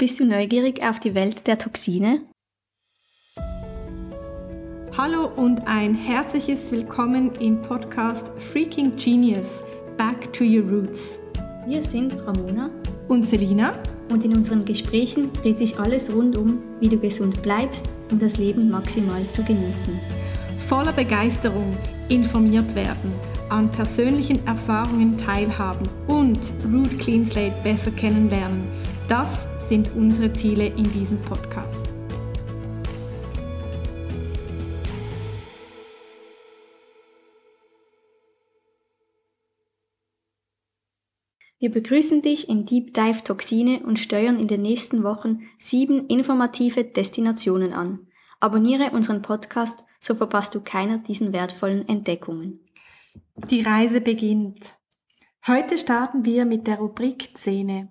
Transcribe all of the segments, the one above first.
Bist du neugierig auf die Welt der Toxine? Hallo und ein herzliches Willkommen im Podcast Freaking Genius Back to Your Roots. Wir sind Ramona und Selina und in unseren Gesprächen dreht sich alles rund um, wie du gesund bleibst und das Leben maximal zu genießen. Voller Begeisterung informiert werden, an persönlichen Erfahrungen teilhaben und Root Clean Slate besser kennenlernen. Das sind unsere Ziele in diesem Podcast. Wir begrüßen dich im Deep Dive Toxine und steuern in den nächsten Wochen sieben informative Destinationen an. Abonniere unseren Podcast, so verpasst du keiner diesen wertvollen Entdeckungen. Die Reise beginnt. Heute starten wir mit der Rubrik Szene.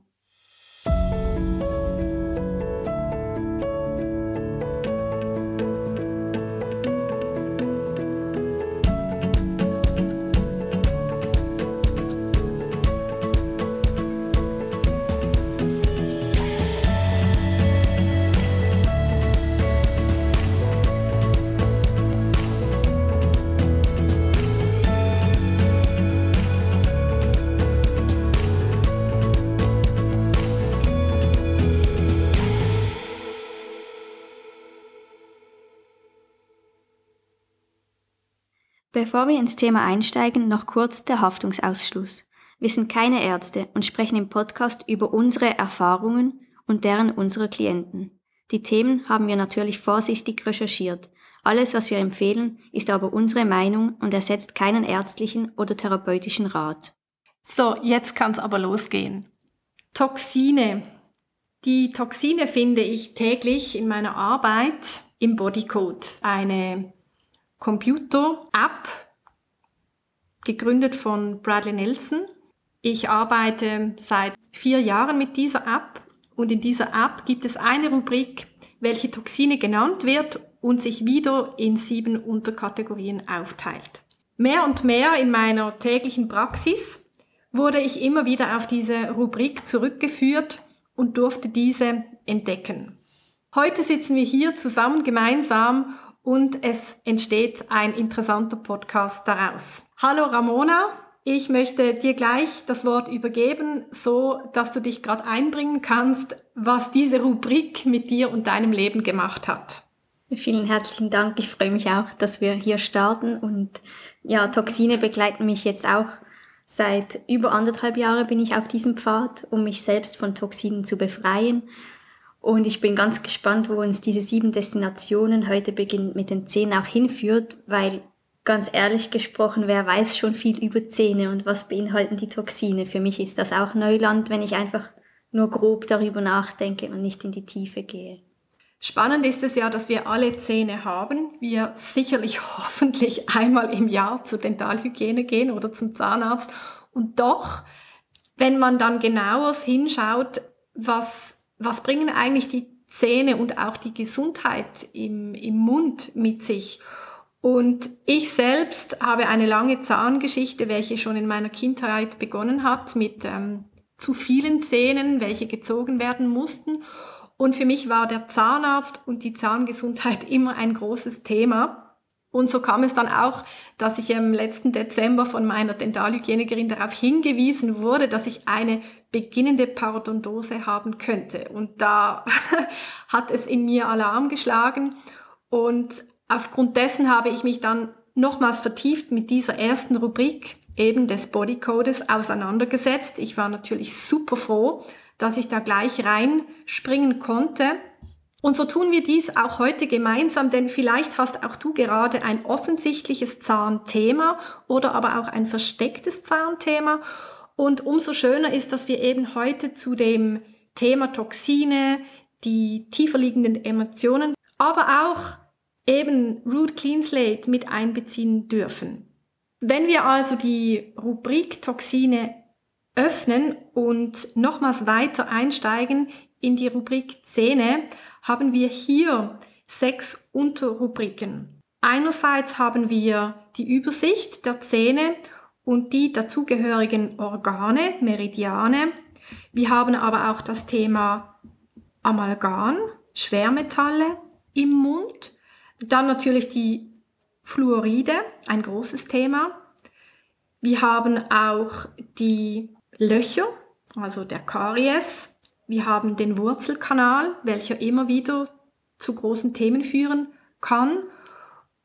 Bevor wir ins Thema einsteigen, noch kurz der Haftungsausschluss. Wir sind keine Ärzte und sprechen im Podcast über unsere Erfahrungen und deren unserer Klienten. Die Themen haben wir natürlich vorsichtig recherchiert. Alles, was wir empfehlen, ist aber unsere Meinung und ersetzt keinen ärztlichen oder therapeutischen Rat. So, jetzt kann es aber losgehen. Toxine. Die Toxine finde ich täglich in meiner Arbeit im Bodycode. Eine Computer-App, gegründet von Bradley Nelson. Ich arbeite seit vier Jahren mit dieser App und in dieser App gibt es eine Rubrik, welche Toxine genannt wird und sich wieder in sieben Unterkategorien aufteilt. Mehr und mehr in meiner täglichen Praxis wurde ich immer wieder auf diese Rubrik zurückgeführt und durfte diese entdecken. Heute sitzen wir hier zusammen gemeinsam und es entsteht ein interessanter Podcast daraus. Hallo Ramona, ich möchte dir gleich das Wort übergeben, so dass du dich gerade einbringen kannst, was diese Rubrik mit dir und deinem Leben gemacht hat. Vielen herzlichen Dank. Ich freue mich auch, dass wir hier starten und ja, Toxine begleiten mich jetzt auch seit über anderthalb Jahren bin ich auf diesem Pfad, um mich selbst von Toxinen zu befreien und ich bin ganz gespannt, wo uns diese sieben Destinationen heute beginnend mit den zehn auch hinführt, weil ganz ehrlich gesprochen, wer weiß schon viel über Zähne und was beinhalten die Toxine. Für mich ist das auch Neuland, wenn ich einfach nur grob darüber nachdenke und nicht in die Tiefe gehe. Spannend ist es ja, dass wir alle Zähne haben. Wir sicherlich hoffentlich einmal im Jahr zur Dentalhygiene gehen oder zum Zahnarzt. Und doch, wenn man dann genauer hinschaut, was was bringen eigentlich die Zähne und auch die Gesundheit im, im Mund mit sich? Und ich selbst habe eine lange Zahngeschichte, welche schon in meiner Kindheit begonnen hat mit ähm, zu vielen Zähnen, welche gezogen werden mussten. Und für mich war der Zahnarzt und die Zahngesundheit immer ein großes Thema. Und so kam es dann auch, dass ich im letzten Dezember von meiner Dentalhygienikerin darauf hingewiesen wurde, dass ich eine beginnende Parodontose haben könnte. Und da hat es in mir Alarm geschlagen. Und aufgrund dessen habe ich mich dann nochmals vertieft mit dieser ersten Rubrik eben des Bodycodes auseinandergesetzt. Ich war natürlich super froh, dass ich da gleich reinspringen konnte und so tun wir dies auch heute gemeinsam, denn vielleicht hast auch du gerade ein offensichtliches Zahnthema oder aber auch ein verstecktes Zahnthema. Und umso schöner ist, dass wir eben heute zu dem Thema Toxine, die tiefer liegenden Emotionen, aber auch eben Root Clean Slate mit einbeziehen dürfen. Wenn wir also die Rubrik Toxine öffnen und nochmals weiter einsteigen in die Rubrik Zähne, haben wir hier sechs Unterrubriken. Einerseits haben wir die Übersicht der Zähne und die dazugehörigen Organe, Meridiane. Wir haben aber auch das Thema Amalgam, Schwermetalle im Mund. Dann natürlich die Fluoride, ein großes Thema. Wir haben auch die Löcher, also der Karies. Wir haben den Wurzelkanal, welcher immer wieder zu großen Themen führen kann.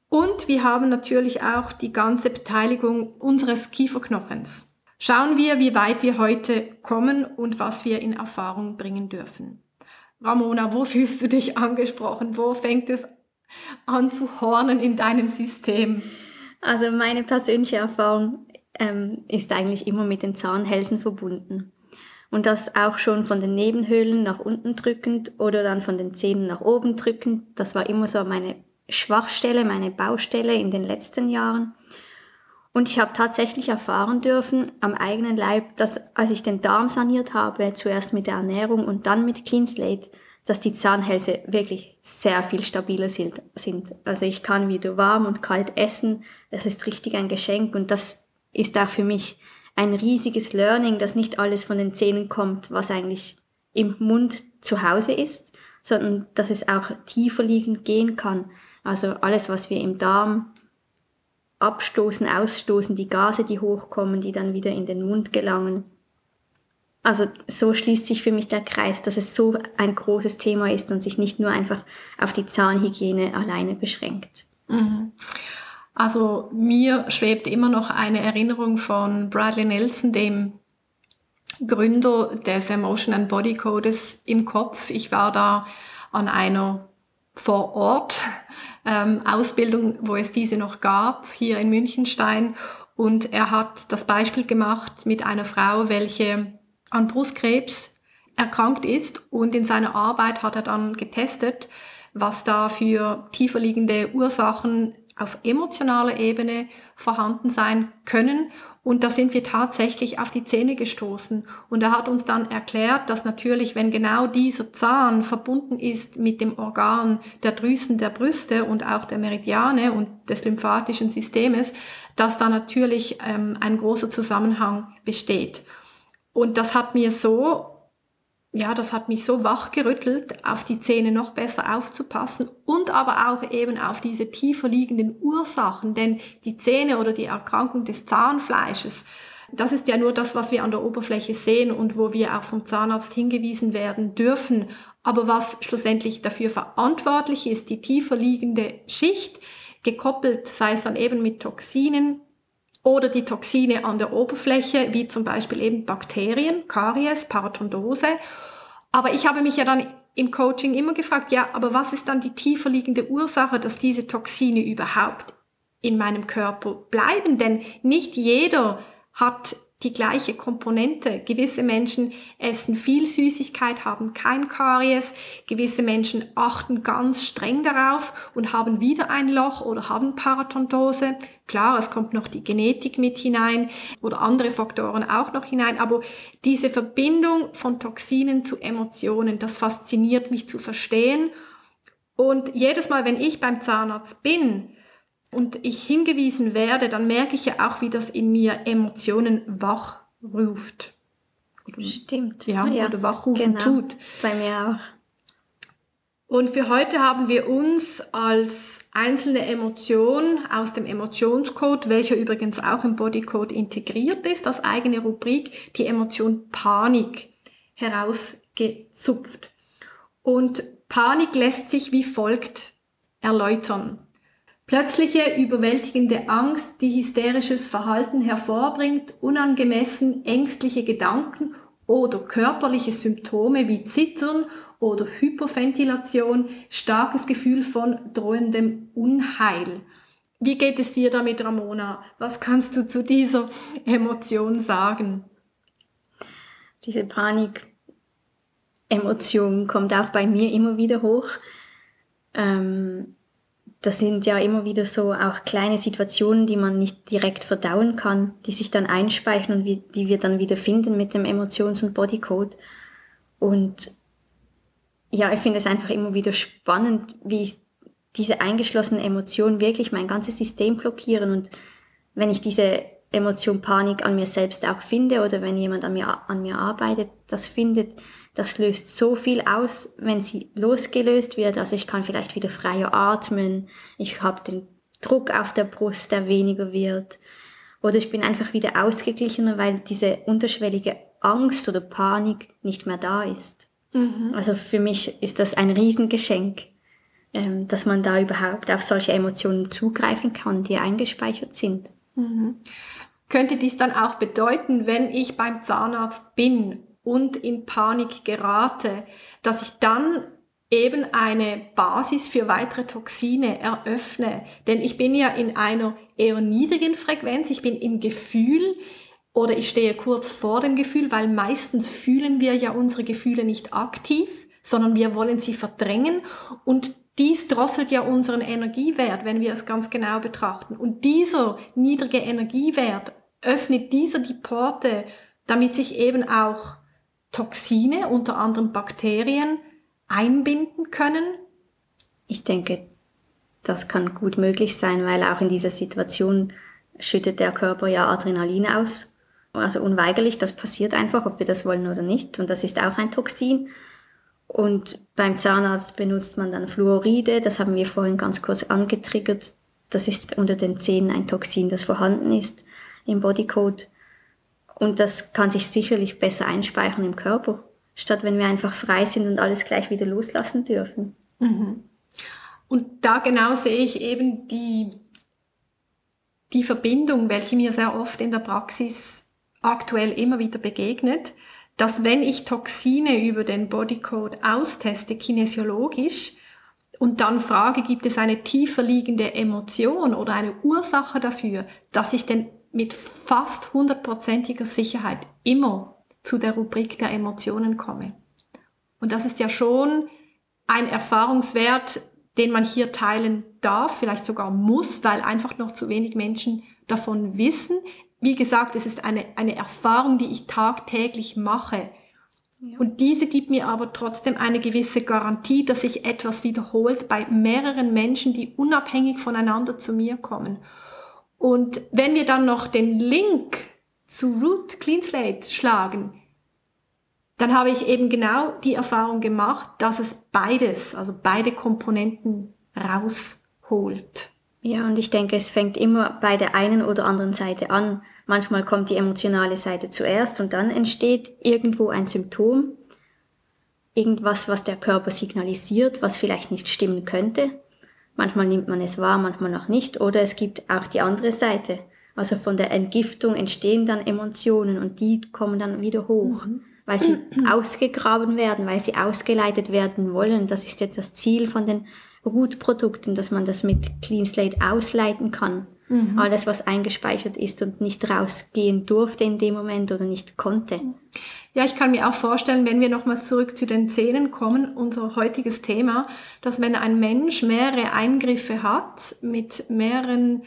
Und wir haben natürlich auch die ganze Beteiligung unseres Kieferknochens. Schauen wir, wie weit wir heute kommen und was wir in Erfahrung bringen dürfen. Ramona, wo fühlst du dich angesprochen? Wo fängt es an zu hornen in deinem System? Also meine persönliche Erfahrung ähm, ist eigentlich immer mit den Zahnhälsen verbunden. Und das auch schon von den Nebenhöhlen nach unten drückend oder dann von den Zähnen nach oben drückend. Das war immer so meine Schwachstelle, meine Baustelle in den letzten Jahren. Und ich habe tatsächlich erfahren dürfen am eigenen Leib, dass als ich den Darm saniert habe, zuerst mit der Ernährung und dann mit Clean Slate, dass die Zahnhälse wirklich sehr viel stabiler sind. Also ich kann wieder warm und kalt essen. Das ist richtig ein Geschenk und das ist auch für mich ein riesiges Learning, dass nicht alles von den Zähnen kommt, was eigentlich im Mund zu Hause ist, sondern dass es auch tiefer liegend gehen kann. Also alles, was wir im Darm abstoßen, ausstoßen, die Gase, die hochkommen, die dann wieder in den Mund gelangen. Also so schließt sich für mich der Kreis, dass es so ein großes Thema ist und sich nicht nur einfach auf die Zahnhygiene alleine beschränkt. Mhm. Also mir schwebt immer noch eine Erinnerung von Bradley Nelson, dem Gründer des Emotion and Body Codes im Kopf. Ich war da an einer vor Ort ähm, Ausbildung, wo es diese noch gab, hier in Münchenstein. Und er hat das Beispiel gemacht mit einer Frau, welche an Brustkrebs erkrankt ist. Und in seiner Arbeit hat er dann getestet, was da für tiefer liegende Ursachen auf emotionaler Ebene vorhanden sein können. Und da sind wir tatsächlich auf die Zähne gestoßen. Und er hat uns dann erklärt, dass natürlich, wenn genau dieser Zahn verbunden ist mit dem Organ der Drüsen der Brüste und auch der Meridiane und des lymphatischen Systems, dass da natürlich ähm, ein großer Zusammenhang besteht. Und das hat mir so ja, das hat mich so wachgerüttelt, auf die Zähne noch besser aufzupassen und aber auch eben auf diese tiefer liegenden Ursachen, denn die Zähne oder die Erkrankung des Zahnfleisches, das ist ja nur das, was wir an der Oberfläche sehen und wo wir auch vom Zahnarzt hingewiesen werden dürfen. Aber was schlussendlich dafür verantwortlich ist, die tiefer liegende Schicht, gekoppelt, sei es dann eben mit Toxinen, oder die Toxine an der Oberfläche, wie zum Beispiel eben Bakterien, Karies, Paratondose. Aber ich habe mich ja dann im Coaching immer gefragt, ja, aber was ist dann die tiefer liegende Ursache, dass diese Toxine überhaupt in meinem Körper bleiben? Denn nicht jeder hat die gleiche Komponente. Gewisse Menschen essen viel Süßigkeit, haben kein Karies. Gewisse Menschen achten ganz streng darauf und haben wieder ein Loch oder haben Paratontose. Klar, es kommt noch die Genetik mit hinein oder andere Faktoren auch noch hinein. Aber diese Verbindung von Toxinen zu Emotionen, das fasziniert mich zu verstehen. Und jedes Mal, wenn ich beim Zahnarzt bin, und ich hingewiesen werde, dann merke ich ja auch, wie das in mir Emotionen wachruft. Stimmt. Ja, ja oder wachrufen genau. tut. Bei mir auch. Und für heute haben wir uns als einzelne Emotion aus dem Emotionscode, welcher übrigens auch im Bodycode integriert ist, als eigene Rubrik, die Emotion Panik herausgezupft. Und Panik lässt sich wie folgt erläutern. Plötzliche überwältigende Angst, die hysterisches Verhalten hervorbringt, unangemessen ängstliche Gedanken oder körperliche Symptome wie Zittern oder Hyperventilation, starkes Gefühl von drohendem Unheil. Wie geht es dir damit, Ramona? Was kannst du zu dieser Emotion sagen? Diese Panik-Emotion kommt auch bei mir immer wieder hoch. Ähm das sind ja immer wieder so auch kleine Situationen, die man nicht direkt verdauen kann, die sich dann einspeichern und wie, die wir dann wieder finden mit dem Emotions- und Bodycode. Und ja, ich finde es einfach immer wieder spannend, wie diese eingeschlossenen Emotionen wirklich mein ganzes System blockieren. Und wenn ich diese Emotion Panik an mir selbst auch finde oder wenn jemand an mir, an mir arbeitet, das findet, das löst so viel aus, wenn sie losgelöst wird. Also ich kann vielleicht wieder freier atmen, ich habe den Druck auf der Brust, der weniger wird. Oder ich bin einfach wieder ausgeglichener, weil diese unterschwellige Angst oder Panik nicht mehr da ist. Mhm. Also für mich ist das ein Riesengeschenk, ähm, dass man da überhaupt auf solche Emotionen zugreifen kann, die eingespeichert sind. Mhm. Könnte dies dann auch bedeuten, wenn ich beim Zahnarzt bin und in Panik gerate, dass ich dann eben eine Basis für weitere Toxine eröffne. Denn ich bin ja in einer eher niedrigen Frequenz, ich bin im Gefühl oder ich stehe kurz vor dem Gefühl, weil meistens fühlen wir ja unsere Gefühle nicht aktiv, sondern wir wollen sie verdrängen und dies drosselt ja unseren Energiewert, wenn wir es ganz genau betrachten. Und dieser niedrige Energiewert öffnet dieser die Porte, damit sich eben auch Toxine, unter anderem Bakterien, einbinden können? Ich denke, das kann gut möglich sein, weil auch in dieser Situation schüttet der Körper ja Adrenalin aus. Also unweigerlich, das passiert einfach, ob wir das wollen oder nicht. Und das ist auch ein Toxin. Und beim Zahnarzt benutzt man dann Fluoride, das haben wir vorhin ganz kurz angetriggert. Das ist unter den Zähnen ein Toxin, das vorhanden ist im Bodycode. Und das kann sich sicherlich besser einspeichern im Körper, statt wenn wir einfach frei sind und alles gleich wieder loslassen dürfen. Mhm. Und da genau sehe ich eben die, die Verbindung, welche mir sehr oft in der Praxis aktuell immer wieder begegnet, dass wenn ich Toxine über den Bodycode austeste, kinesiologisch, und dann frage, gibt es eine tiefer liegende Emotion oder eine Ursache dafür, dass ich denn mit fast hundertprozentiger Sicherheit immer zu der Rubrik der Emotionen komme. Und das ist ja schon ein Erfahrungswert, den man hier teilen darf, vielleicht sogar muss, weil einfach noch zu wenig Menschen davon wissen. Wie gesagt, es ist eine, eine Erfahrung, die ich tagtäglich mache. Ja. Und diese gibt mir aber trotzdem eine gewisse Garantie, dass sich etwas wiederholt bei mehreren Menschen, die unabhängig voneinander zu mir kommen. Und wenn wir dann noch den Link zu Root Clean Slate schlagen, dann habe ich eben genau die Erfahrung gemacht, dass es beides, also beide Komponenten rausholt. Ja, und ich denke, es fängt immer bei der einen oder anderen Seite an. Manchmal kommt die emotionale Seite zuerst und dann entsteht irgendwo ein Symptom, irgendwas, was der Körper signalisiert, was vielleicht nicht stimmen könnte. Manchmal nimmt man es wahr, manchmal noch nicht. Oder es gibt auch die andere Seite. Also von der Entgiftung entstehen dann Emotionen und die kommen dann wieder hoch, mhm. weil sie ausgegraben werden, weil sie ausgeleitet werden wollen. Das ist ja das Ziel von den Root-Produkten, dass man das mit Clean Slate ausleiten kann. Mhm. Alles, was eingespeichert ist und nicht rausgehen durfte in dem Moment oder nicht konnte. Ja, ich kann mir auch vorstellen, wenn wir nochmals zurück zu den Zähnen kommen, unser heutiges Thema, dass wenn ein Mensch mehrere Eingriffe hat mit mehreren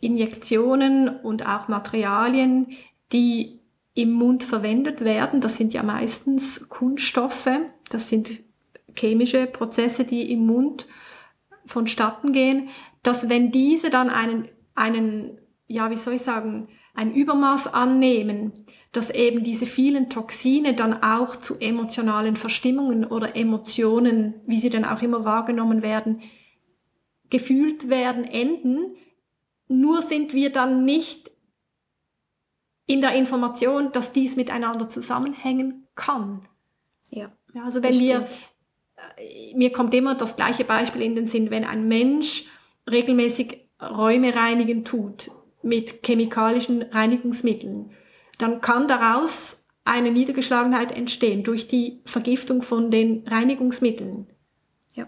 Injektionen und auch Materialien, die im Mund verwendet werden, das sind ja meistens Kunststoffe, das sind chemische Prozesse, die im Mund vonstatten gehen, dass wenn diese dann einen, einen, ja, wie soll ich sagen, ein Übermaß annehmen, dass eben diese vielen Toxine dann auch zu emotionalen Verstimmungen oder Emotionen, wie sie dann auch immer wahrgenommen werden, gefühlt werden, enden. Nur sind wir dann nicht in der Information, dass dies miteinander zusammenhängen kann. Ja. also wenn wir, äh, mir kommt immer das gleiche Beispiel in den Sinn, wenn ein Mensch regelmäßig Räume reinigen tut mit chemikalischen Reinigungsmitteln, dann kann daraus eine Niedergeschlagenheit entstehen durch die Vergiftung von den Reinigungsmitteln. Ja.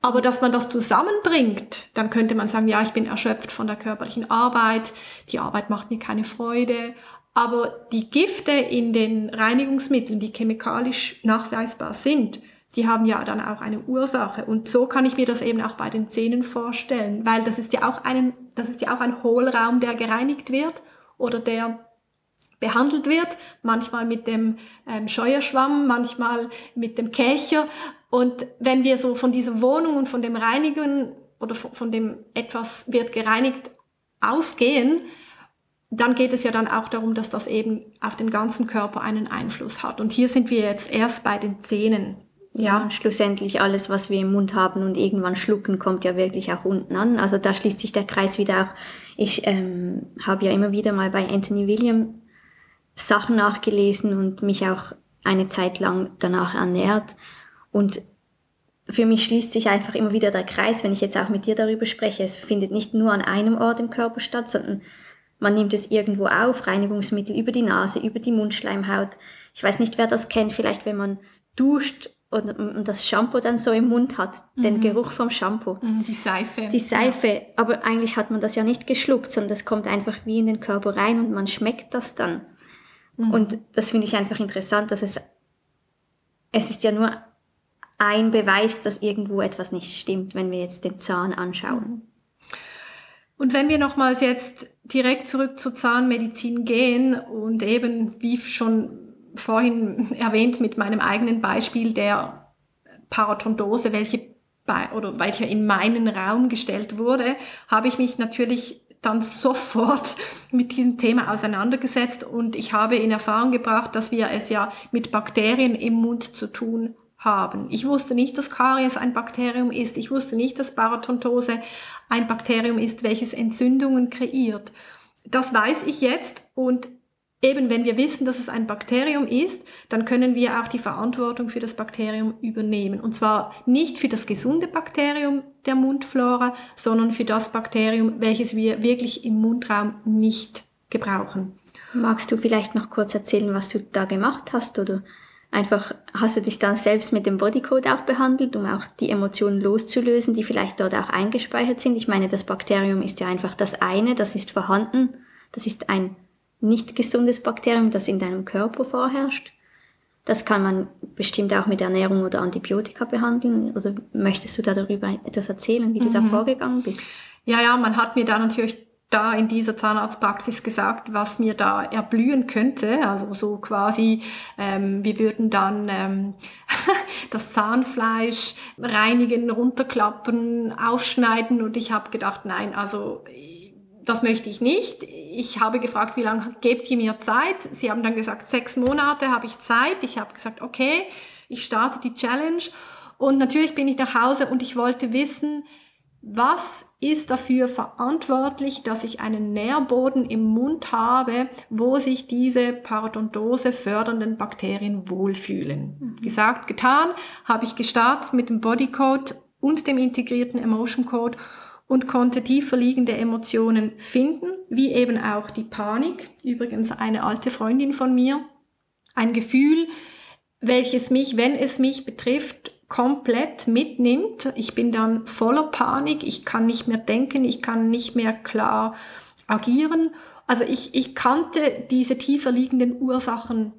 Aber dass man das zusammenbringt, dann könnte man sagen, ja, ich bin erschöpft von der körperlichen Arbeit, die Arbeit macht mir keine Freude. Aber die Gifte in den Reinigungsmitteln, die chemikalisch nachweisbar sind, die haben ja dann auch eine Ursache. Und so kann ich mir das eben auch bei den Zähnen vorstellen, weil das ist ja auch ein, das ist ja auch ein Hohlraum, der gereinigt wird oder der behandelt wird, manchmal mit dem ähm, Scheuerschwamm, manchmal mit dem Kächer. Und wenn wir so von dieser Wohnung und von dem Reinigen oder von, von dem etwas wird gereinigt ausgehen dann geht es ja dann auch darum, dass das eben auf den ganzen Körper einen Einfluss hat. Und hier sind wir jetzt erst bei den Zähnen. Ja, schlussendlich alles, was wir im Mund haben und irgendwann schlucken, kommt ja wirklich auch unten an. Also da schließt sich der Kreis wieder auch. Ich ähm, habe ja immer wieder mal bei Anthony William Sachen nachgelesen und mich auch eine Zeit lang danach ernährt. Und für mich schließt sich einfach immer wieder der Kreis, wenn ich jetzt auch mit dir darüber spreche. Es findet nicht nur an einem Ort im Körper statt, sondern man nimmt es irgendwo auf, Reinigungsmittel über die Nase, über die Mundschleimhaut. Ich weiß nicht, wer das kennt, vielleicht wenn man duscht und, das Shampoo dann so im Mund hat, mhm. den Geruch vom Shampoo. Mhm, die Seife. Die Seife, ja. aber eigentlich hat man das ja nicht geschluckt, sondern das kommt einfach wie in den Körper rein und man schmeckt das dann. Mhm. Und das finde ich einfach interessant, dass es, es ist ja nur ein Beweis, dass irgendwo etwas nicht stimmt, wenn wir jetzt den Zahn anschauen. Mhm. Und wenn wir nochmals jetzt direkt zurück zur Zahnmedizin gehen und eben, wie schon vorhin erwähnt mit meinem eigenen Beispiel der Parodontose, welche bei, oder welcher in meinen Raum gestellt wurde, habe ich mich natürlich dann sofort mit diesem Thema auseinandergesetzt und ich habe in Erfahrung gebracht, dass wir es ja mit Bakterien im Mund zu tun haben. Ich wusste nicht, dass Karies ein Bakterium ist. Ich wusste nicht, dass Parodontose ein Bakterium ist, welches Entzündungen kreiert. Das weiß ich jetzt und eben wenn wir wissen, dass es ein Bakterium ist, dann können wir auch die Verantwortung für das Bakterium übernehmen. Und zwar nicht für das gesunde Bakterium der Mundflora, sondern für das Bakterium, welches wir wirklich im Mundraum nicht gebrauchen. Magst du vielleicht noch kurz erzählen, was du da gemacht hast oder einfach hast du dich dann selbst mit dem Bodycode auch behandelt, um auch die Emotionen loszulösen, die vielleicht dort auch eingespeichert sind? Ich meine, das Bakterium ist ja einfach das eine, das ist vorhanden, das ist ein nicht gesundes Bakterium, das in deinem Körper vorherrscht. Das kann man bestimmt auch mit Ernährung oder Antibiotika behandeln. Oder möchtest du da darüber etwas erzählen, wie du mhm. da vorgegangen bist? Ja, ja, man hat mir da natürlich da in dieser Zahnarztpraxis gesagt, was mir da erblühen könnte. Also so quasi, ähm, wir würden dann ähm, das Zahnfleisch reinigen, runterklappen, aufschneiden und ich habe gedacht, nein, also das möchte ich nicht. Ich habe gefragt, wie lange gebt ihr mir Zeit? Sie haben dann gesagt, sechs Monate habe ich Zeit. Ich habe gesagt, okay, ich starte die Challenge. Und natürlich bin ich nach Hause und ich wollte wissen, was ist dafür verantwortlich, dass ich einen Nährboden im Mund habe, wo sich diese Parodontose fördernden Bakterien wohlfühlen. Mhm. Gesagt, getan, habe ich gestartet mit dem Bodycode und dem integrierten Emotion Code und konnte tiefer liegende Emotionen finden, wie eben auch die Panik, übrigens eine alte Freundin von mir, ein Gefühl, welches mich, wenn es mich betrifft, komplett mitnimmt. Ich bin dann voller Panik, ich kann nicht mehr denken, ich kann nicht mehr klar agieren. Also ich, ich kannte diese tiefer liegenden Ursachen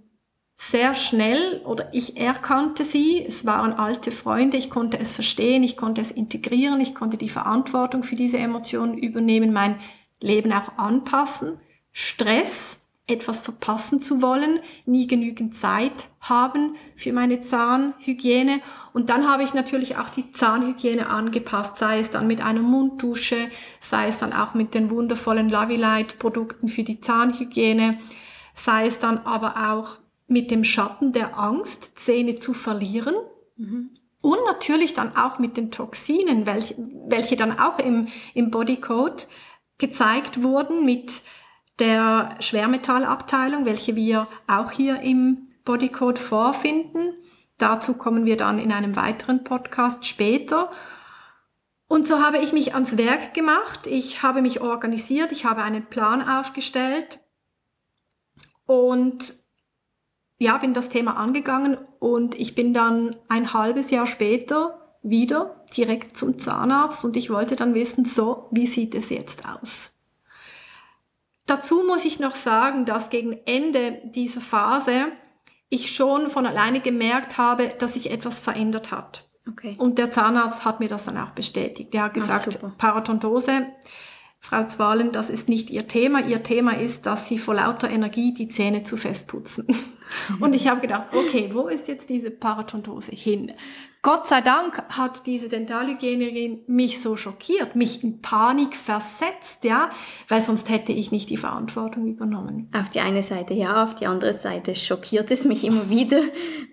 sehr schnell oder ich erkannte sie, es waren alte Freunde, ich konnte es verstehen, ich konnte es integrieren, ich konnte die Verantwortung für diese Emotionen übernehmen, mein Leben auch anpassen. Stress, etwas verpassen zu wollen, nie genügend Zeit haben für meine Zahnhygiene. Und dann habe ich natürlich auch die Zahnhygiene angepasst, sei es dann mit einer Munddusche, sei es dann auch mit den wundervollen Lavilight Produkten für die Zahnhygiene, sei es dann aber auch mit dem Schatten der Angst, Zähne zu verlieren. Mhm. Und natürlich dann auch mit den Toxinen, welche, welche dann auch im, im Bodycode gezeigt wurden mit der Schwermetallabteilung, welche wir auch hier im Bodycode vorfinden. Dazu kommen wir dann in einem weiteren Podcast später. Und so habe ich mich ans Werk gemacht. Ich habe mich organisiert. Ich habe einen Plan aufgestellt. Und ja, bin das Thema angegangen und ich bin dann ein halbes Jahr später wieder direkt zum Zahnarzt und ich wollte dann wissen, so, wie sieht es jetzt aus? Dazu muss ich noch sagen, dass gegen Ende dieser Phase ich schon von alleine gemerkt habe, dass sich etwas verändert hat. Okay. Und der Zahnarzt hat mir das dann auch bestätigt. Der hat gesagt, Ach, Parodontose Frau Zwalen, das ist nicht Ihr Thema. Ihr Thema ist, dass Sie vor lauter Energie die Zähne zu fest putzen. Und ich habe gedacht, okay, wo ist jetzt diese Parodontose hin? Gott sei Dank hat diese Dentalhygienerin mich so schockiert, mich in Panik versetzt, ja, weil sonst hätte ich nicht die Verantwortung übernommen. Auf die eine Seite ja, auf die andere Seite schockiert es mich immer wieder,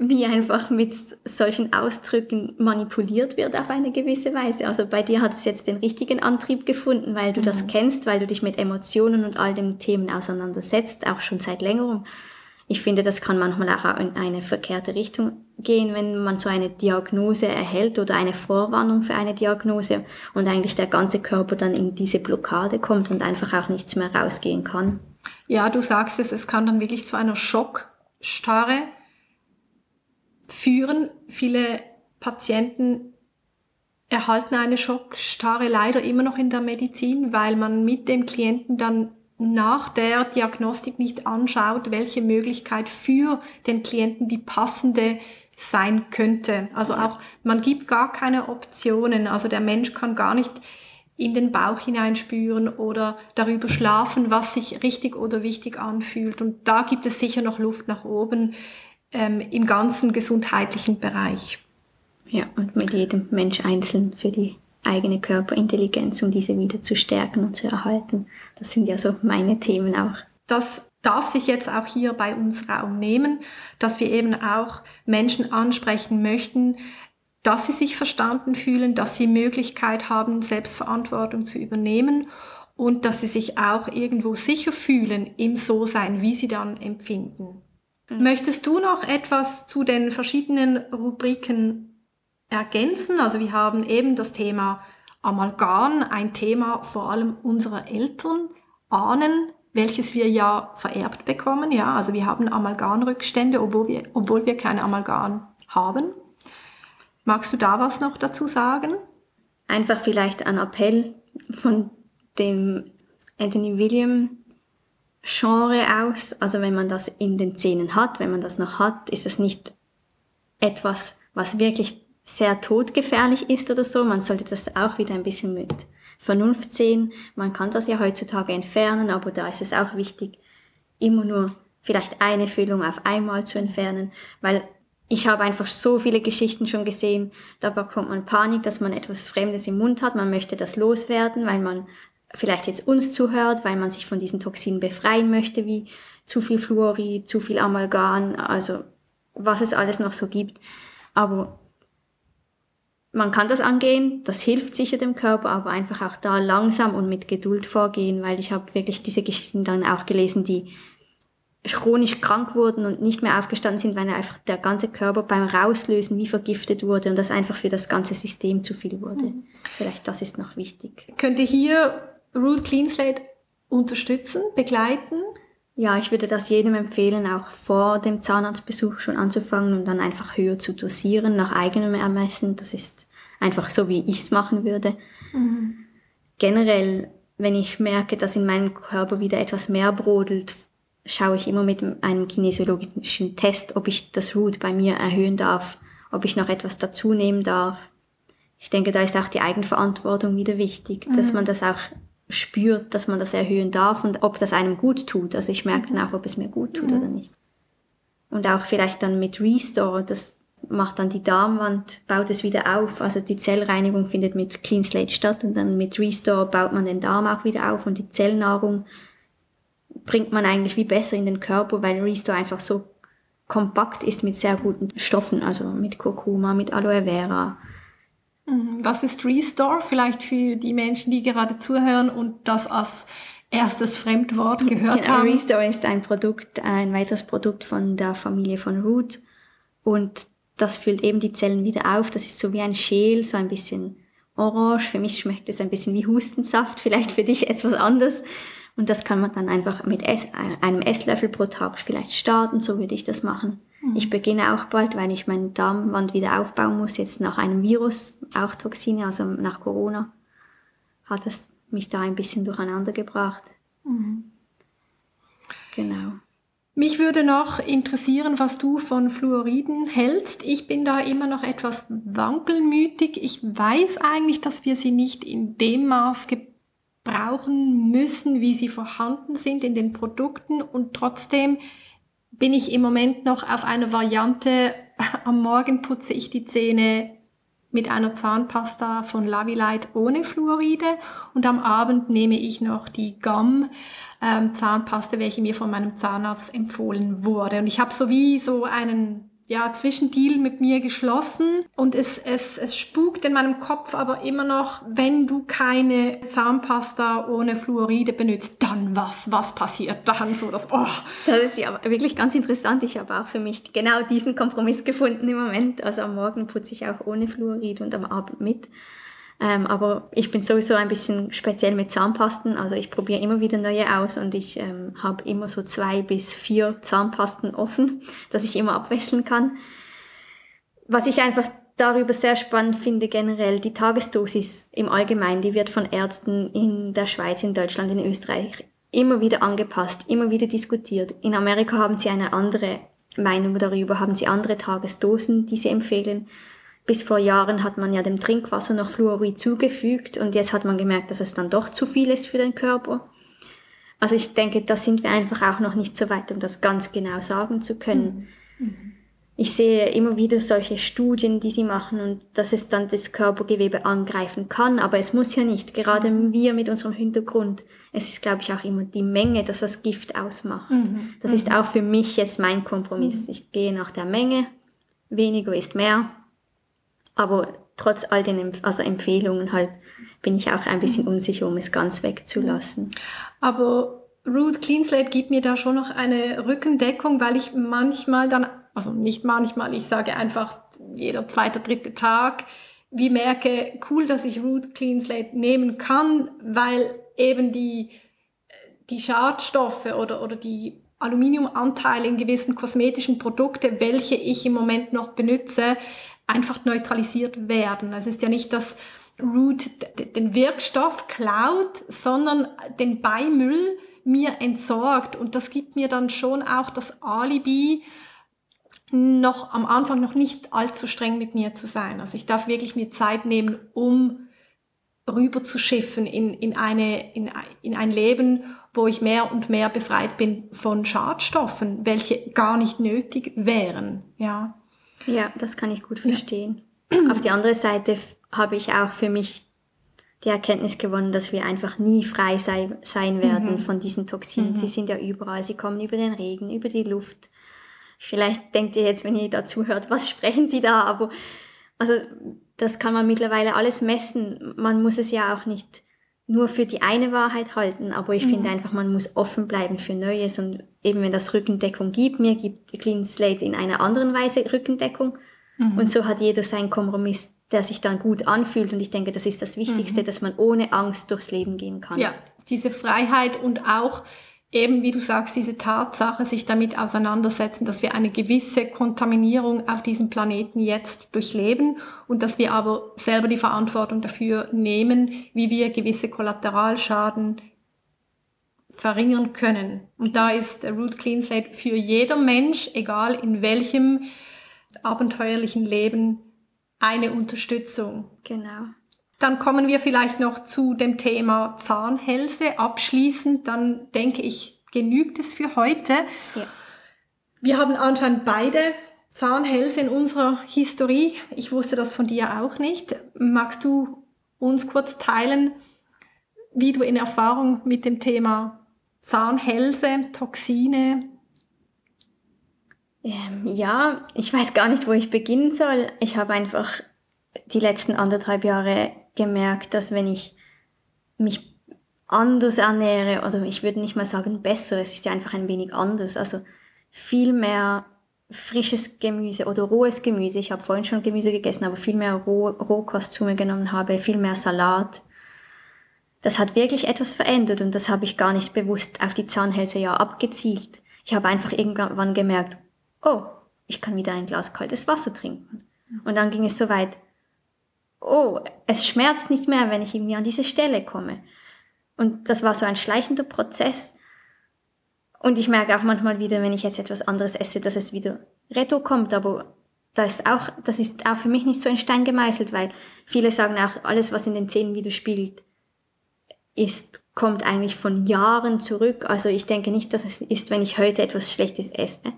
wie einfach mit solchen Ausdrücken manipuliert wird auf eine gewisse Weise. Also bei dir hat es jetzt den richtigen Antrieb gefunden, weil du mhm. das kennst, weil du dich mit Emotionen und all den Themen auseinandersetzt, auch schon seit längerem ich finde, das kann manchmal auch in eine verkehrte Richtung gehen, wenn man so eine Diagnose erhält oder eine Vorwarnung für eine Diagnose und eigentlich der ganze Körper dann in diese Blockade kommt und einfach auch nichts mehr rausgehen kann. Ja, du sagst es, es kann dann wirklich zu einer Schockstarre führen. Viele Patienten erhalten eine Schockstarre leider immer noch in der Medizin, weil man mit dem Klienten dann nach der Diagnostik nicht anschaut, welche Möglichkeit für den Klienten die passende sein könnte. Also auch, man gibt gar keine Optionen. Also der Mensch kann gar nicht in den Bauch hineinspüren oder darüber schlafen, was sich richtig oder wichtig anfühlt. Und da gibt es sicher noch Luft nach oben ähm, im ganzen gesundheitlichen Bereich. Ja, und mit jedem Mensch einzeln für die eigene Körperintelligenz, um diese wieder zu stärken und zu erhalten. Das sind ja so meine Themen auch. Das darf sich jetzt auch hier bei uns Raum nehmen, dass wir eben auch Menschen ansprechen möchten, dass sie sich verstanden fühlen, dass sie Möglichkeit haben, Selbstverantwortung zu übernehmen und dass sie sich auch irgendwo sicher fühlen im So-Sein, wie sie dann empfinden. Mhm. Möchtest du noch etwas zu den verschiedenen Rubriken ergänzen. Also wir haben eben das Thema Amalgam, ein Thema vor allem unserer Eltern, Ahnen, welches wir ja vererbt bekommen. Ja, also wir haben Amalgamrückstände, obwohl wir, obwohl wir keine Amalgam haben. Magst du da was noch dazu sagen? Einfach vielleicht ein Appell von dem Anthony William Genre aus. Also wenn man das in den Zähnen hat, wenn man das noch hat, ist das nicht etwas, was wirklich sehr todgefährlich ist oder so. Man sollte das auch wieder ein bisschen mit Vernunft sehen. Man kann das ja heutzutage entfernen, aber da ist es auch wichtig, immer nur vielleicht eine Füllung auf einmal zu entfernen, weil ich habe einfach so viele Geschichten schon gesehen, da bekommt man Panik, dass man etwas Fremdes im Mund hat, man möchte das loswerden, weil man vielleicht jetzt uns zuhört, weil man sich von diesen Toxinen befreien möchte, wie zu viel Fluorid, zu viel Amalgam, also was es alles noch so gibt. Aber man kann das angehen, das hilft sicher dem Körper, aber einfach auch da langsam und mit Geduld vorgehen, weil ich habe wirklich diese Geschichten dann auch gelesen, die chronisch krank wurden und nicht mehr aufgestanden sind, weil einfach der ganze Körper beim Rauslösen wie vergiftet wurde und das einfach für das ganze System zu viel wurde. Mhm. Vielleicht das ist noch wichtig. Könnte hier Root Clean Slate unterstützen, begleiten? Ja, ich würde das jedem empfehlen, auch vor dem Zahnarztbesuch schon anzufangen und dann einfach höher zu dosieren, nach eigenem Ermessen. Das ist einfach so, wie ich es machen würde. Mhm. Generell, wenn ich merke, dass in meinem Körper wieder etwas mehr brodelt, schaue ich immer mit einem kinesiologischen Test, ob ich das Root bei mir erhöhen darf, ob ich noch etwas dazu nehmen darf. Ich denke, da ist auch die Eigenverantwortung wieder wichtig, mhm. dass man das auch spürt, dass man das erhöhen darf und ob das einem gut tut. Also ich merke dann auch, ob es mir gut tut mhm. oder nicht. Und auch vielleicht dann mit Restore, das macht dann die Darmwand, baut es wieder auf. Also die Zellreinigung findet mit Clean Slate statt und dann mit Restore baut man den Darm auch wieder auf und die Zellnahrung bringt man eigentlich wie besser in den Körper, weil Restore einfach so kompakt ist mit sehr guten Stoffen, also mit Kurkuma, mit Aloe Vera. Was ist Restore? Vielleicht für die Menschen, die gerade zuhören und das als erstes Fremdwort gehört genau, haben. Restore ist ein Produkt, ein weiteres Produkt von der Familie von Root und das füllt eben die Zellen wieder auf. Das ist so wie ein Schäl, so ein bisschen orange. Für mich schmeckt es ein bisschen wie Hustensaft, vielleicht für dich etwas anders. Und das kann man dann einfach mit einem Esslöffel pro Tag vielleicht starten, so würde ich das machen. Mhm. Ich beginne auch bald, weil ich meine Darmwand wieder aufbauen muss, jetzt nach einem Virus, auch Toxine, also nach Corona, hat es mich da ein bisschen durcheinander gebracht. Mhm. Genau. Mich würde noch interessieren, was du von Fluoriden hältst. Ich bin da immer noch etwas wankelmütig. Ich weiß eigentlich, dass wir sie nicht in dem Maß brauchen müssen, wie sie vorhanden sind in den Produkten und trotzdem bin ich im Moment noch auf einer Variante, am Morgen putze ich die Zähne mit einer Zahnpasta von Lavilight ohne Fluoride und am Abend nehme ich noch die Gum ähm, Zahnpasta, welche mir von meinem Zahnarzt empfohlen wurde. Und ich habe so wie so einen ja, Zwischendeal mit mir geschlossen und es, es, es spukt in meinem Kopf aber immer noch, wenn du keine Zahnpasta ohne Fluoride benutzt, dann was? Was passiert dann? So das, oh. das ist ja wirklich ganz interessant. Ich habe auch für mich genau diesen Kompromiss gefunden im Moment. Also am Morgen putze ich auch ohne Fluorid und am Abend mit. Ähm, aber ich bin sowieso ein bisschen speziell mit Zahnpasten. Also ich probiere immer wieder neue aus und ich ähm, habe immer so zwei bis vier Zahnpasten offen, dass ich immer abwechseln kann. Was ich einfach darüber sehr spannend finde generell, die Tagesdosis im Allgemeinen, die wird von Ärzten in der Schweiz, in Deutschland, in Österreich immer wieder angepasst, immer wieder diskutiert. In Amerika haben sie eine andere Meinung darüber, haben sie andere Tagesdosen, die sie empfehlen bis vor Jahren hat man ja dem Trinkwasser noch Fluorid zugefügt und jetzt hat man gemerkt, dass es dann doch zu viel ist für den Körper. Also ich denke, da sind wir einfach auch noch nicht so weit, um das ganz genau sagen zu können. Mhm. Ich sehe immer wieder solche Studien, die sie machen und dass es dann das Körpergewebe angreifen kann, aber es muss ja nicht. Gerade mhm. wir mit unserem Hintergrund, es ist, glaube ich, auch immer die Menge, dass das Gift ausmacht. Mhm. Das ist mhm. auch für mich jetzt mein Kompromiss. Mhm. Ich gehe nach der Menge, weniger ist mehr aber trotz all den also Empfehlungen halt bin ich auch ein bisschen unsicher, um es ganz wegzulassen. Aber Root Clean Slate gibt mir da schon noch eine Rückendeckung, weil ich manchmal dann, also nicht manchmal, ich sage einfach jeder zweite, dritte Tag, wie merke, cool, dass ich Root Clean Slate nehmen kann, weil eben die, die Schadstoffe oder, oder die Aluminiumanteile in gewissen kosmetischen Produkte, welche ich im Moment noch benutze, einfach neutralisiert werden. Es ist ja nicht, dass Root den Wirkstoff klaut, sondern den Beimüll mir entsorgt. Und das gibt mir dann schon auch das Alibi, noch am Anfang noch nicht allzu streng mit mir zu sein. Also ich darf wirklich mir Zeit nehmen, um rüber zu schiffen in, in, eine, in, in ein Leben, wo ich mehr und mehr befreit bin von Schadstoffen, welche gar nicht nötig wären. Ja. Ja, das kann ich gut verstehen. Ja. Auf die andere Seite habe ich auch für mich die Erkenntnis gewonnen, dass wir einfach nie frei sei, sein werden mhm. von diesen Toxinen. Mhm. Sie sind ja überall, sie kommen über den Regen, über die Luft. Vielleicht denkt ihr jetzt, wenn ihr dazu hört, was sprechen die da? Aber also das kann man mittlerweile alles messen. Man muss es ja auch nicht nur für die eine Wahrheit halten, aber ich mhm. finde einfach, man muss offen bleiben für Neues und eben wenn das Rückendeckung gibt, mir gibt Clean Slate in einer anderen Weise Rückendeckung mhm. und so hat jeder seinen Kompromiss, der sich dann gut anfühlt und ich denke, das ist das Wichtigste, mhm. dass man ohne Angst durchs Leben gehen kann. Ja, diese Freiheit und auch eben, wie du sagst, diese Tatsache, sich damit auseinandersetzen, dass wir eine gewisse Kontaminierung auf diesem Planeten jetzt durchleben und dass wir aber selber die Verantwortung dafür nehmen, wie wir gewisse Kollateralschaden verringern können. Und da ist Root Clean Slate für jeder Mensch, egal in welchem abenteuerlichen Leben, eine Unterstützung. Genau. Dann kommen wir vielleicht noch zu dem Thema Zahnhälse. Abschließend, dann denke ich, genügt es für heute. Ja. Wir haben anscheinend beide Zahnhälse in unserer Historie. Ich wusste das von dir auch nicht. Magst du uns kurz teilen, wie du in Erfahrung mit dem Thema Zahnhälse, Toxine? Ähm, ja, ich weiß gar nicht, wo ich beginnen soll. Ich habe einfach die letzten anderthalb Jahre gemerkt, dass wenn ich mich anders ernähre, oder ich würde nicht mal sagen besser, es ist ja einfach ein wenig anders, also viel mehr frisches Gemüse oder rohes Gemüse, ich habe vorhin schon Gemüse gegessen, aber viel mehr Roh Rohkost zu mir genommen habe, viel mehr Salat. Das hat wirklich etwas verändert und das habe ich gar nicht bewusst auf die Zahnhälse ja abgezielt. Ich habe einfach irgendwann gemerkt, oh, ich kann wieder ein Glas kaltes Wasser trinken. Und dann ging es so weit, oh, es schmerzt nicht mehr, wenn ich irgendwie an diese Stelle komme. Und das war so ein schleichender Prozess. Und ich merke auch manchmal wieder, wenn ich jetzt etwas anderes esse, dass es wieder retto kommt, aber das ist auch, das ist auch für mich nicht so ein Stein gemeißelt, weil viele sagen auch, alles, was in den Zähnen wieder spielt, ist, kommt eigentlich von Jahren zurück. Also ich denke nicht, dass es ist, wenn ich heute etwas Schlechtes esse,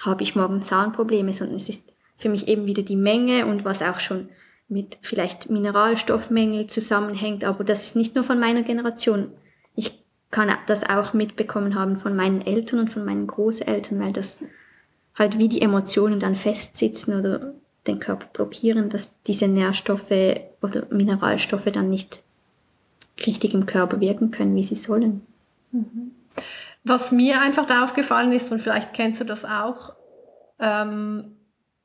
habe ich morgen Zahnprobleme, sondern es ist für mich eben wieder die Menge und was auch schon mit vielleicht Mineralstoffmängel zusammenhängt, aber das ist nicht nur von meiner Generation. Ich kann das auch mitbekommen haben von meinen Eltern und von meinen Großeltern, weil das halt wie die Emotionen dann festsitzen oder den Körper blockieren, dass diese Nährstoffe oder Mineralstoffe dann nicht richtig im Körper wirken können, wie sie sollen. Mhm. Was mir einfach aufgefallen ist, und vielleicht kennst du das auch, ähm,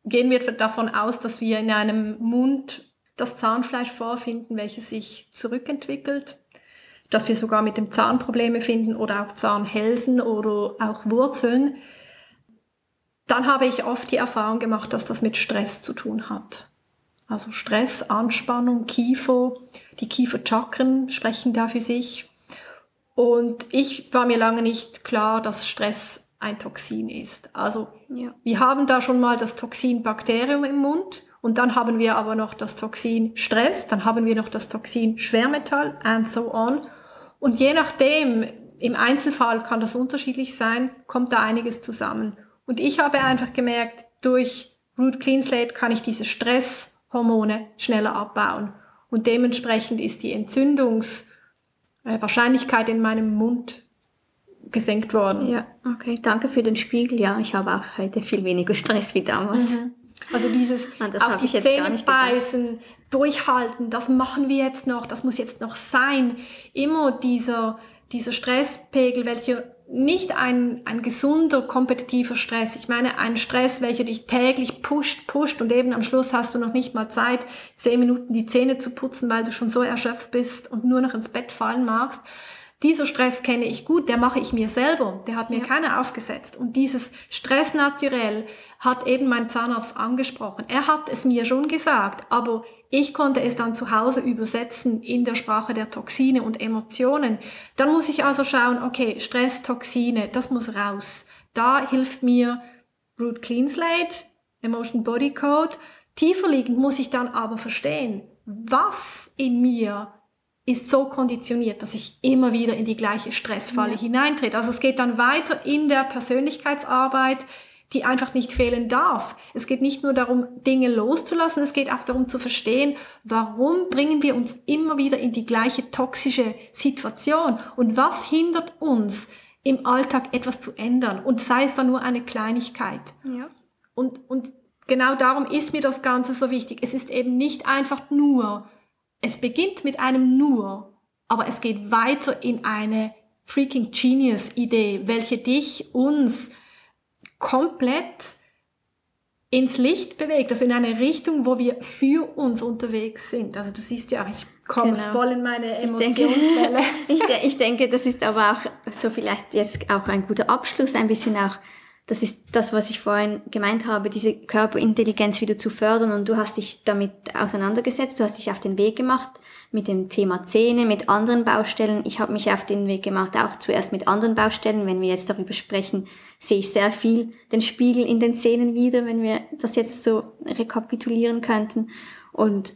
gehen wir davon aus, dass wir in einem Mund das Zahnfleisch vorfinden, welches sich zurückentwickelt, dass wir sogar mit dem Zahn Probleme finden oder auch Zahnhälsen oder auch Wurzeln, dann habe ich oft die Erfahrung gemacht, dass das mit Stress zu tun hat. Also Stress, Anspannung, Kiefer, die Kieferchakren sprechen da für sich. Und ich war mir lange nicht klar, dass Stress ein Toxin ist. Also ja. wir haben da schon mal das Toxin Bakterium im Mund und dann haben wir aber noch das Toxin Stress, dann haben wir noch das Toxin Schwermetall and so on. Und je nachdem, im Einzelfall kann das unterschiedlich sein, kommt da einiges zusammen. Und ich habe einfach gemerkt, durch Root Clean Slate kann ich diese Stresshormone schneller abbauen. Und dementsprechend ist die Entzündungswahrscheinlichkeit in meinem Mund gesenkt worden. Ja, okay. Danke für den Spiegel. Ja, ich habe auch heute viel weniger Stress wie damals. Mhm. Also dieses auf die Zähne beißen, durchhalten, das machen wir jetzt noch, das muss jetzt noch sein. Immer dieser, dieser Stresspegel, welcher nicht ein, ein gesunder, kompetitiver Stress. Ich meine, ein Stress, welcher dich täglich pusht, pusht und eben am Schluss hast du noch nicht mal Zeit, zehn Minuten die Zähne zu putzen, weil du schon so erschöpft bist und nur noch ins Bett fallen magst. Dieser Stress kenne ich gut, der mache ich mir selber, der hat mir ja. keiner aufgesetzt. Und dieses Stress naturell hat eben mein Zahnarzt angesprochen. Er hat es mir schon gesagt, aber ich konnte es dann zu Hause übersetzen in der Sprache der Toxine und Emotionen. Dann muss ich also schauen, okay, Stress, Toxine, das muss raus. Da hilft mir Root Clean Slate, Emotion Body Code. Tiefer liegend muss ich dann aber verstehen, was in mir ist so konditioniert, dass ich immer wieder in die gleiche Stressfalle ja. hineintrete. Also es geht dann weiter in der Persönlichkeitsarbeit, die einfach nicht fehlen darf. Es geht nicht nur darum, Dinge loszulassen, es geht auch darum zu verstehen, warum bringen wir uns immer wieder in die gleiche toxische Situation und was hindert uns im Alltag etwas zu ändern und sei es dann nur eine Kleinigkeit. Ja. Und, und genau darum ist mir das Ganze so wichtig. Es ist eben nicht einfach nur, es beginnt mit einem nur, aber es geht weiter in eine freaking genius Idee, welche dich, uns, komplett ins Licht bewegt, also in eine Richtung, wo wir für uns unterwegs sind. Also du siehst ja, ich komme genau. voll in meine Emotionswelle. Ich denke, ich, ich denke, das ist aber auch so vielleicht jetzt auch ein guter Abschluss, ein bisschen auch das ist das, was ich vorhin gemeint habe, diese Körperintelligenz wieder zu fördern und du hast dich damit auseinandergesetzt, du hast dich auf den Weg gemacht mit dem Thema Zähne, mit anderen Baustellen. Ich habe mich auf den Weg gemacht, auch zuerst mit anderen Baustellen. Wenn wir jetzt darüber sprechen, sehe ich sehr viel den Spiegel in den Zähnen wieder, wenn wir das jetzt so rekapitulieren könnten. Und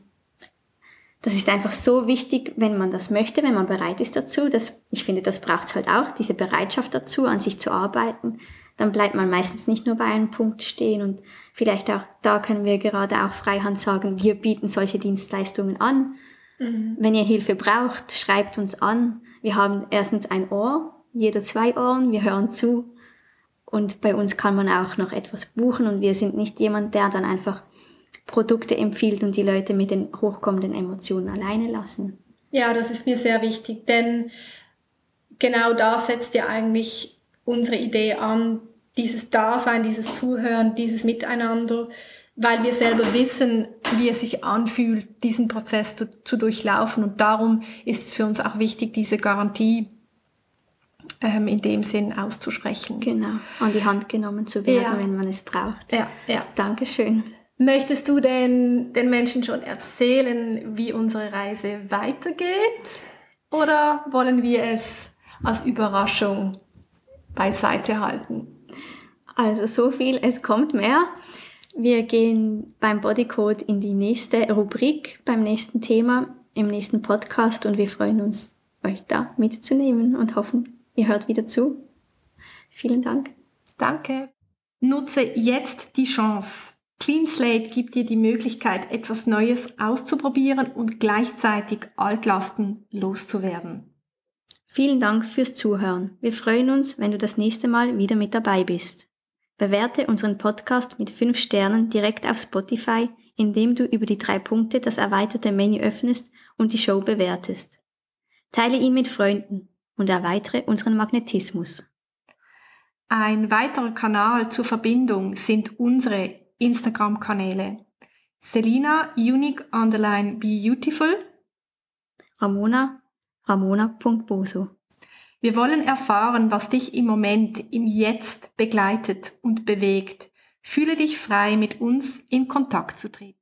das ist einfach so wichtig, wenn man das möchte, wenn man bereit ist dazu. Das, ich finde, das braucht es halt auch, diese Bereitschaft dazu, an sich zu arbeiten dann bleibt man meistens nicht nur bei einem Punkt stehen und vielleicht auch da können wir gerade auch Freihand sagen, wir bieten solche Dienstleistungen an. Mhm. Wenn ihr Hilfe braucht, schreibt uns an. Wir haben erstens ein Ohr, jeder zwei Ohren, wir hören zu und bei uns kann man auch noch etwas buchen und wir sind nicht jemand, der dann einfach Produkte empfiehlt und die Leute mit den hochkommenden Emotionen alleine lassen. Ja, das ist mir sehr wichtig, denn genau da setzt ja eigentlich unsere Idee an, dieses Dasein, dieses Zuhören, dieses Miteinander, weil wir selber wissen, wie es sich anfühlt, diesen Prozess zu, zu durchlaufen. Und darum ist es für uns auch wichtig, diese Garantie ähm, in dem Sinn auszusprechen. Genau, an die Hand genommen zu werden, ja. wenn man es braucht. Ja, ja. Dankeschön. Möchtest du denn den Menschen schon erzählen, wie unsere Reise weitergeht? Oder wollen wir es als Überraschung beiseite halten? Also so viel, es kommt mehr. Wir gehen beim Bodycode in die nächste Rubrik, beim nächsten Thema, im nächsten Podcast und wir freuen uns, euch da mitzunehmen und hoffen, ihr hört wieder zu. Vielen Dank. Danke. Nutze jetzt die Chance. Clean Slate gibt dir die Möglichkeit, etwas Neues auszuprobieren und gleichzeitig Altlasten loszuwerden. Vielen Dank fürs Zuhören. Wir freuen uns, wenn du das nächste Mal wieder mit dabei bist. Bewerte unseren Podcast mit 5 Sternen direkt auf Spotify, indem du über die drei Punkte das erweiterte Menü öffnest und die Show bewertest. Teile ihn mit Freunden und erweitere unseren Magnetismus. Ein weiterer Kanal zur Verbindung sind unsere Instagram-Kanäle. Selina Unique Underline Beautiful. Ramona ramona.boso. Wir wollen erfahren, was dich im Moment, im Jetzt begleitet und bewegt. Fühle dich frei, mit uns in Kontakt zu treten.